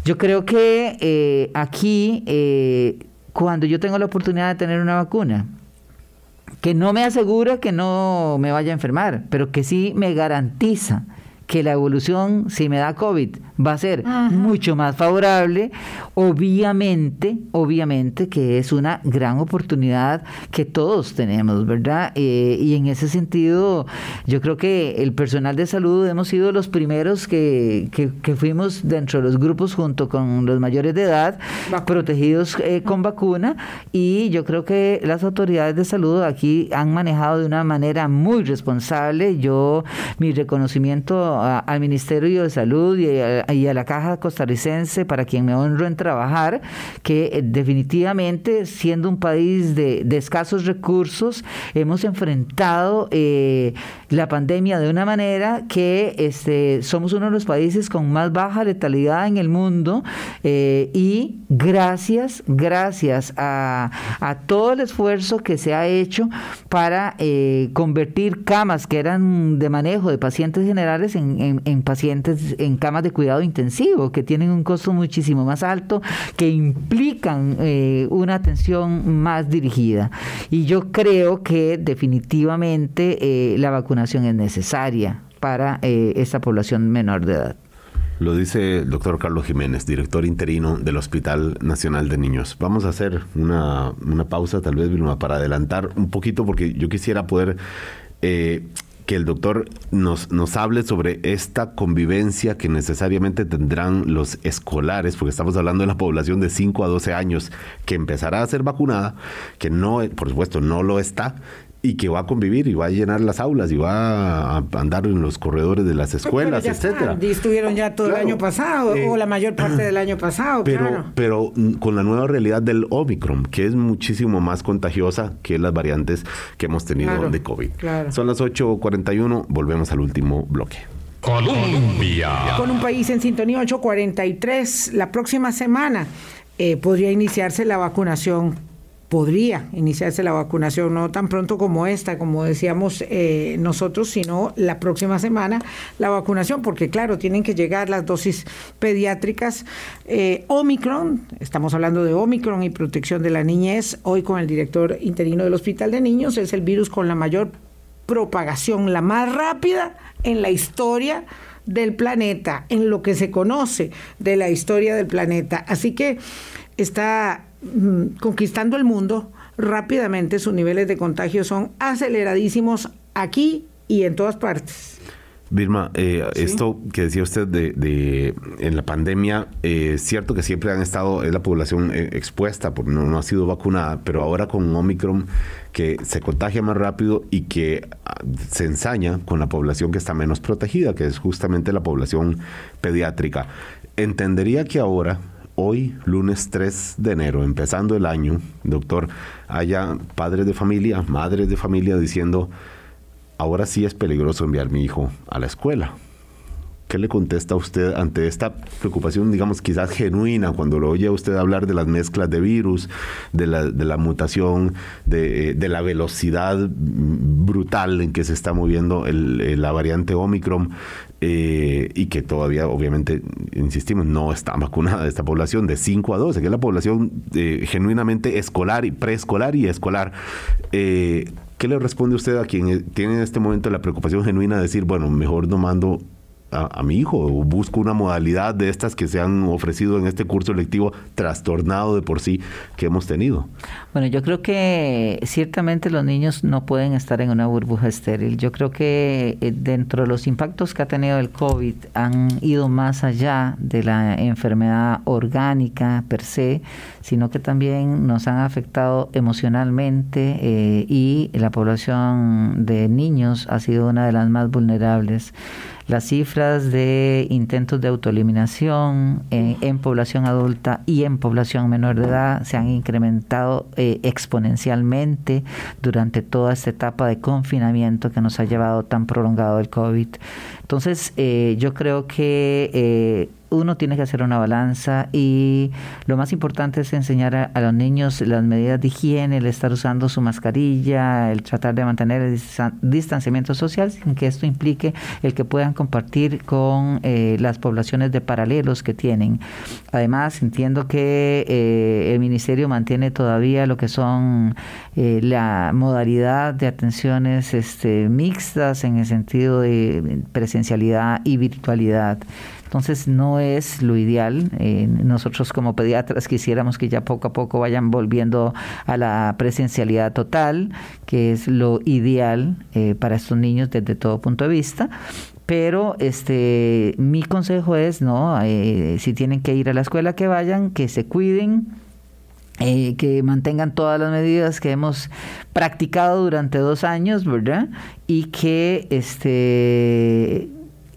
yo creo que eh, aquí, eh, cuando yo tengo la oportunidad de tener una vacuna, que no me asegura que no me vaya a enfermar, pero que sí me garantiza que la evolución, si me da COVID, va a ser mucho más favorable, obviamente, obviamente que es una gran oportunidad que todos tenemos, ¿verdad? Eh, y en ese sentido, yo creo que el personal de salud hemos sido los primeros que, que, fuimos dentro de los grupos junto con los mayores de edad, protegidos eh, con vacuna, y yo creo que las autoridades de salud aquí han manejado de una manera muy responsable. Yo, mi reconocimiento al Ministerio de Salud y a, la Caja Costarricense, para quien me honro en trabajar, que eh, definitivamente, siendo un país de, escasos recursos, hemos enfrentado eh, la pandemia de una manera que este, somos uno de los países con más baja letalidad en el mundo eh, y gracias, gracias a, todo el esfuerzo que se ha hecho para convertir camas que eran de manejo de pacientes generales en en, pacientes en camas de cuidado intensivo, que tienen un costo muchísimo más alto, que implican eh, una atención más dirigida. Y yo creo que definitivamente eh, la vacunación es necesaria para eh, esta población menor de edad.
Lo dice el doctor Carlos Jiménez, director interino del Hospital Nacional de Niños. Vamos a hacer una, una pausa, tal vez, Vilma, para adelantar un poquito, porque yo quisiera poder que el doctor nos, nos hable sobre esta convivencia que necesariamente tendrán los escolares, porque estamos hablando de la población de 5 a 12 años que empezará a ser vacunada, que no, por supuesto, no lo está, y que va a convivir y va a llenar las aulas y va a andar en los corredores de las escuelas, etcétera.
Y estuvieron ya todo el año pasado o la mayor parte del año pasado.
Pero, pero con la nueva realidad del Omicron, que es muchísimo más contagiosa que las variantes que hemos tenido de COVID. Son las 8:41, volvemos al último bloque.
Colombia. Con un país en sintonía 843, la próxima semana eh, podría iniciarse la vacunación podría iniciarse la vacunación, no tan pronto como esta, como decíamos eh, nosotros, sino la próxima semana la vacunación, porque claro, tienen que llegar las dosis pediátricas eh, Omicron, estamos hablando de Omicron y protección de la niñez, hoy con el director interino del Hospital de Niños, es el virus con la mayor propagación, la más rápida en la historia del planeta, en lo que se conoce de la historia del planeta. Así que está conquistando el mundo rápidamente, sus niveles de contagio son aceleradísimos aquí y en todas partes.
Vilma, eh, esto que decía usted de, en la pandemia, eh, es cierto que siempre han estado, es la población eh, expuesta, porque no, no, ha sido vacunada, pero ahora con Omicron que se contagia más rápido y que ah, se ensaña con la población que está menos protegida, que es justamente la población pediátrica. Entendería que ahora hoy, lunes 3 de enero, empezando el año, doctor, haya padres de familia, madres de familia diciendo, ahora sí es peligroso enviar mi hijo a la escuela, ¿Qué le contesta usted ante esta preocupación, digamos, quizás genuina, cuando lo oye usted hablar de las mezclas de virus, de la, mutación, de, de, la velocidad brutal en que se está moviendo el, la variante Omicron? Eh, y que todavía, obviamente, insistimos, no está vacunada esta población de 5 a 12, que es la población eh, genuinamente escolar y preescolar y escolar. Eh, ¿Qué le responde usted a quien tiene en este momento la preocupación genuina de decir, bueno, mejor no mando a, mi hijo o busco una modalidad de estas que se han ofrecido en este curso lectivo trastornado de por sí que hemos tenido?
Bueno, yo creo que ciertamente los niños no pueden estar en una burbuja estéril. Yo creo que eh, dentro de los impactos que ha tenido el COVID han ido más allá de la enfermedad orgánica per se, sino que también nos han afectado emocionalmente eh, y la población de niños ha sido una de las más vulnerables. Las cifras de intentos de autoeliminación en, población adulta y en población menor de edad se han incrementado eh, exponencialmente durante toda esta etapa de confinamiento que nos ha llevado tan prolongado el COVID. Entonces, eh, yo creo que eh, uno tiene que hacer una balanza y lo más importante es enseñar a, los niños las medidas de higiene, el estar usando su mascarilla, el tratar de mantener el distanciamiento social sin que esto implique el que puedan compartir con eh, las poblaciones de paralelos que tienen. Además, entiendo que eh, el ministerio mantiene todavía lo que son eh, la modalidad de atenciones este, mixtas en el sentido de presencialidad y virtualidad. Entonces no es lo ideal. Eh, nosotros como pediatras quisiéramos que ya poco a poco vayan volviendo a la presencialidad total, que es lo ideal eh, para estos niños desde todo punto de vista. Pero este, mi consejo es, no, eh, si tienen que ir a la escuela, que vayan, que se cuiden, que mantengan todas las medidas que hemos practicado durante dos años, ¿verdad? Y que este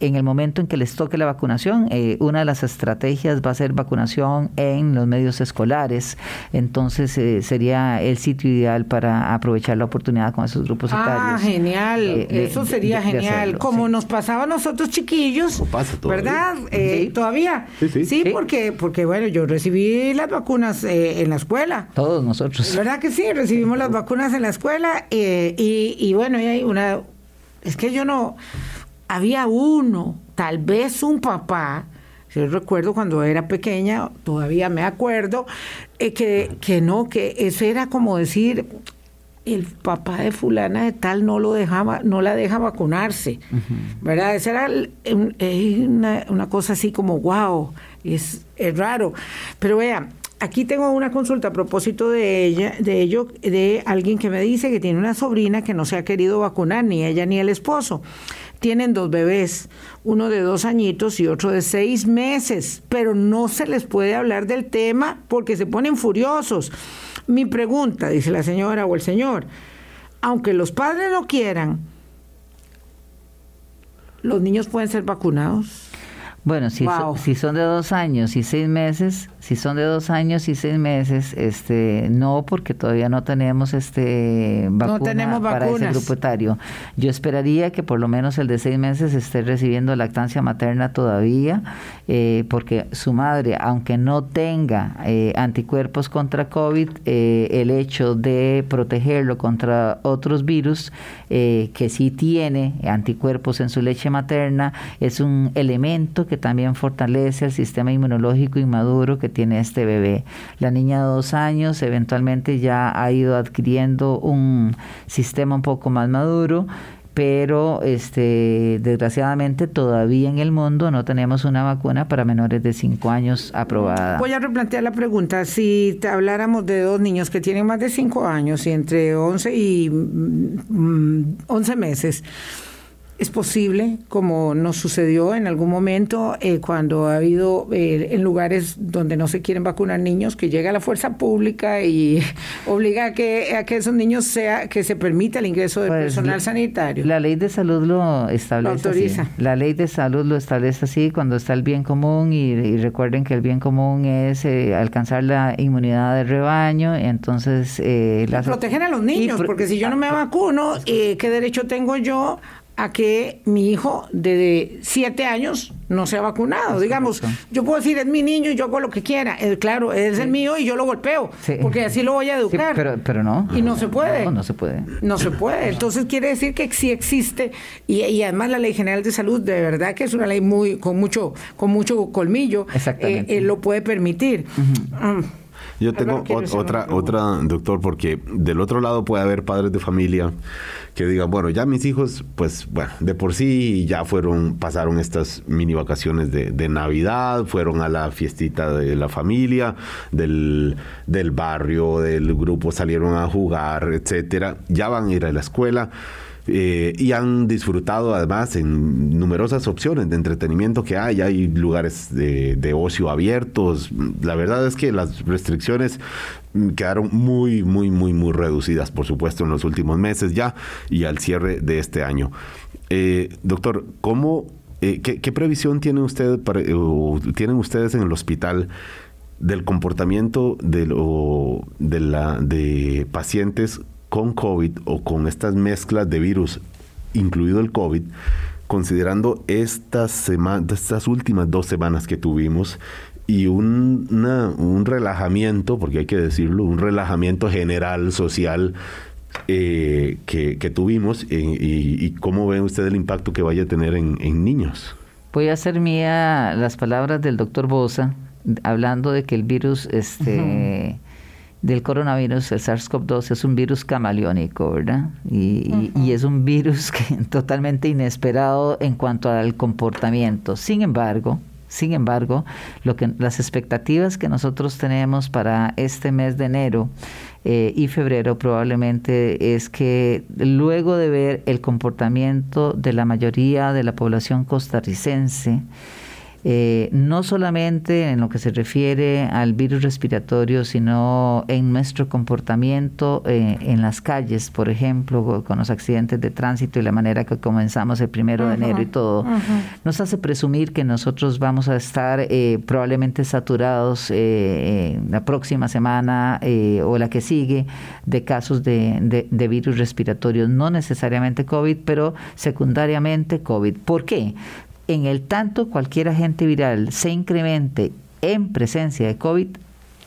en el momento en que les toque la vacunación, eh, una de las estrategias va a ser vacunación en los medios escolares. Entonces eh, sería el sitio ideal para aprovechar la oportunidad con esos grupos
ah, genial. Eh, Eso sería genial. Como nos pasaba a nosotros chiquillos. Pasa ¿Verdad? Todavía. Sí, sí. porque, porque, bueno, yo recibí las vacunas en la escuela.
Todos nosotros.
¿Verdad que sí? Recibimos las vacunas en la escuela y, y bueno, y hay una... Es que yo no había uno, tal vez un papá, yo recuerdo cuando era pequeña, todavía me acuerdo, eh, que, que no, que eso era como decir, el papá de fulana de tal no lo dejaba, no la deja vacunarse, ¿verdad? Esa era una, una, cosa así como, wow, es, es raro. Pero vean, aquí tengo una consulta a propósito de ella, de ello, de alguien que me dice que tiene una sobrina que no se ha querido vacunar, ni ella ni el esposo tienen dos bebés, uno de dos añitos y otro de seis meses, pero no se les puede hablar del tema porque se ponen furiosos. Mi pregunta, dice la señora o el señor, aunque los padres no quieran, ¿los niños pueden ser vacunados?
Bueno, si, si son de dos años y seis meses, si son de dos años y seis meses, este, no, porque todavía no tenemos este vacuna para ese grupo etario. Yo esperaría que por lo menos el de seis meses esté recibiendo lactancia materna todavía, eh, porque su madre, aunque no tenga eh, anticuerpos contra COVID, eh, el hecho de protegerlo contra otros virus que sí tiene anticuerpos en su leche materna es un elemento que también fortalece el sistema inmunológico inmaduro que tiene este bebé. La niña de dos años eventualmente ya ha ido adquiriendo un sistema un poco más maduro pero este desgraciadamente todavía en el mundo no tenemos una vacuna para menores de 5 años aprobada.
Voy a replantear la pregunta. Si te habláramos de dos niños que tienen más de 5 años y entre 11 y 11 mm, meses, es posible, como nos sucedió en algún momento eh, cuando ha habido eh, en lugares donde no se quieren vacunar niños, que llega la fuerza pública y obliga a que, a que esos niños sea, que se permita el ingreso de pues, personal sanitario.
La ley de salud lo establece. autoriza. La ley de salud lo establece así cuando está el bien común y, recuerden que el bien común es eh, alcanzar la inmunidad del rebaño, entonces...
las, protegen a los niños, porque si yo no me vacuno, ¿qué derecho tengo yo a que mi hijo de siete años no se ha vacunado. Digamos, yo puedo decir, es mi niño y yo hago lo que quiera. Eh, claro, es el mío y yo lo golpeo, porque así lo voy a educar.
pero, pero no.
Y no se puede.
No, no se puede.
No se puede. Entonces quiere decir que sí existe y, además la Ley General de Salud, de verdad que es una ley muy con mucho con mucho colmillo, eh, eh, lo puede permitir.
Yo tengo otra, otra, doctor, porque del otro lado puede haber padres de familia que digan, bueno, ya mis hijos, pues, bueno, de por sí ya fueron, pasaron estas mini vacaciones de, Navidad, fueron a la fiestita de la familia, del, del barrio, del grupo, salieron a jugar, etcétera, ya van a ir a la escuela eh, y han disfrutado además en numerosas opciones de entretenimiento que hay. Hay lugares de, ocio abiertos. La verdad es que las restricciones quedaron muy, muy, muy, muy reducidas, por supuesto, en los últimos meses ya y al cierre de este año. Eh, doctor, ¿cómo, eh, qué, previsión tiene usted tienen ustedes en el hospital? del comportamiento de, de, la, de pacientes con COVID o con estas mezclas de virus, incluido el COVID, considerando estas, estas últimas dos semanas que tuvimos y un, un relajamiento, porque hay que decirlo, un relajamiento general, social, eh, que, tuvimos y, cómo ve usted el impacto que vaya a tener en, niños.
Voy a hacer mía las palabras del doctor Bosa, hablando de que el virus este, del coronavirus, el SARS-CoV-2 es un virus camaleónico, ¿verdad? Y, es un virus que, totalmente inesperado en cuanto al comportamiento. Sin embargo, sin embargo, lo que, las expectativas que nosotros tenemos para este mes de enero eh, y febrero probablemente es que luego de ver el comportamiento de la mayoría de la población costarricense, eh, no solamente en lo que se refiere al virus respiratorio, sino en nuestro comportamiento eh, en las calles, por ejemplo, con los accidentes de tránsito y la manera que comenzamos el primero de enero y todo, nos hace presumir que nosotros vamos a estar eh, probablemente saturados la próxima semana o la que sigue de casos de, de virus respiratorios, no necesariamente COVID, pero secundariamente COVID. ¿Por qué? En el tanto cualquier agente viral se incremente en presencia de COVID,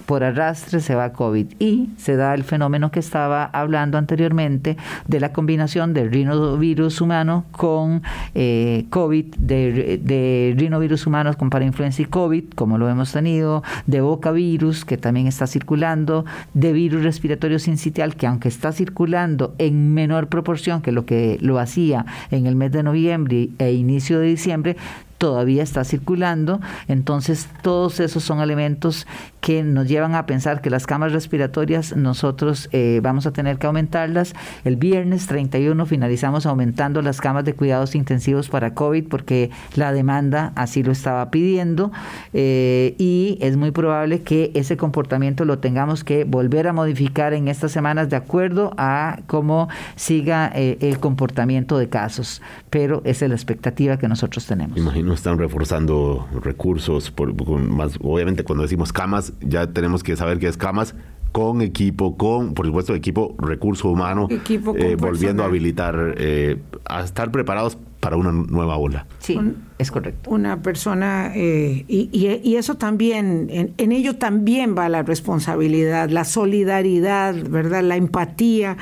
por arrastre se va COVID. Y se da el fenómeno que estaba hablando anteriormente de la combinación del rinovirus humano con eh, COVID, de, de, rinovirus humanos con parainfluencia y COVID, como lo hemos tenido, de boca virus que también está circulando, de virus respiratorio sincitial que aunque está circulando en menor proporción que lo que lo hacía en el mes de noviembre e inicio de diciembre, todavía está circulando. Entonces, todos esos son elementos que nos llevan a pensar que las camas respiratorias nosotros eh, vamos a tener que aumentarlas. El viernes 31 finalizamos aumentando las camas de cuidados intensivos para COVID porque la demanda así lo estaba pidiendo eh, y es muy probable que ese comportamiento lo tengamos que volver a modificar en estas semanas de acuerdo a cómo siga eh, el comportamiento de casos. Pero esa es la expectativa que nosotros tenemos
están reforzando recursos, por, más, obviamente cuando decimos camas, ya tenemos que saber que es camas con equipo, con, por supuesto, equipo, recurso humano, eh, volviendo a habilitar, eh, a estar preparados para una nueva ola.
Sí, es correcto.
Una persona, eh, y, y, eso también, en, en, ello también va la responsabilidad, la solidaridad, ¿verdad? La empatía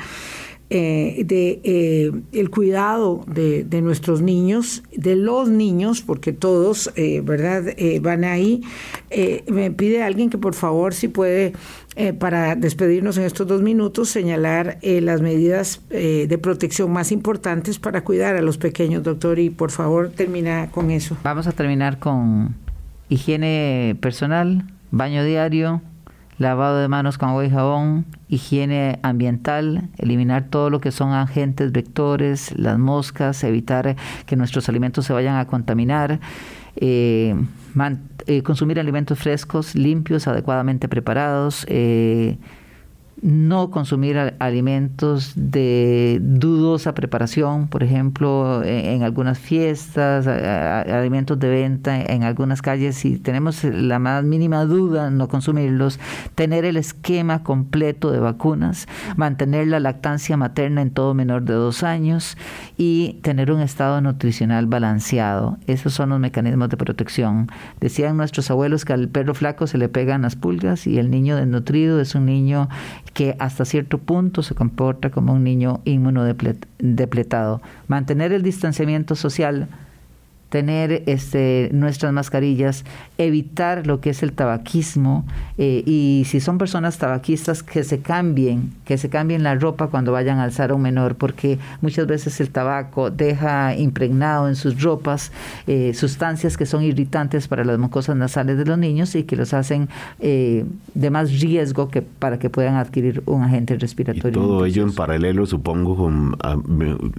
eh, de eh, el cuidado de, nuestros niños, de los niños, porque todos, eh, ¿verdad?, van ahí. me pide alguien que por favor, si puede, para despedirnos en estos dos minutos, señalar las medidas de protección más importantes para cuidar a los pequeños, doctor, y por favor termina con eso.
Vamos a terminar con higiene personal, baño diario, lavado de manos con agua y jabón, higiene ambiental, eliminar todo lo que son agentes vectores, las moscas, evitar que nuestros alimentos se vayan a contaminar, eh, eh, consumir alimentos frescos, limpios, adecuadamente preparados, eh, no consumir alimentos de dudosa preparación, por ejemplo, en, algunas fiestas, alimentos de venta en algunas calles, si tenemos la más mínima duda, no consumirlos, tener el esquema completo de vacunas, mantener la lactancia materna en todo menor de dos años y tener un estado nutricional balanceado. Esos son los mecanismos de protección. Decían nuestros abuelos que al perro flaco se le pegan las pulgas y el niño desnutrido es un niño que hasta cierto punto se comporta como un niño inmunodepletado. Mantener el distanciamiento social tener este, nuestras mascarillas, evitar lo que es el tabaquismo eh, y si son personas tabaquistas que se cambien, que se cambien la ropa cuando vayan a alzar a un menor, porque muchas veces el tabaco deja impregnado en sus ropas eh, sustancias que son irritantes para las mucosas nasales de los niños y que los hacen eh, de más riesgo que para que puedan adquirir un agente respiratorio.
Y todo ello en paralelo, supongo, con, ah,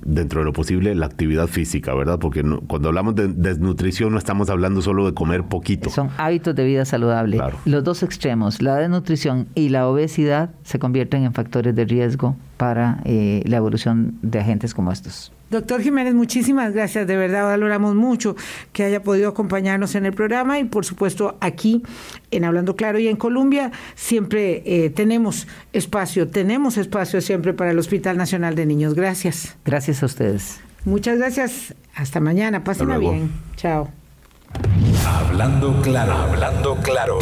dentro de lo posible, la actividad física, ¿verdad? Porque cuando hablamos de desnutrición no estamos hablando solo de comer poquito.
Son hábitos de vida saludable. Los dos extremos, la desnutrición y la obesidad, se convierten en factores de riesgo para eh, la evolución de agentes como estos.
Doctor Jiménez, muchísimas gracias. De verdad valoramos mucho que haya podido acompañarnos en el programa y por supuesto aquí en Hablando Claro y en Colombia siempre eh, tenemos espacio, tenemos espacio siempre para el Hospital Nacional de Niños. Gracias.
Gracias a ustedes.
Muchas gracias. Hasta mañana. Pásenla bien. Chao.
Hablando claro, hablando claro.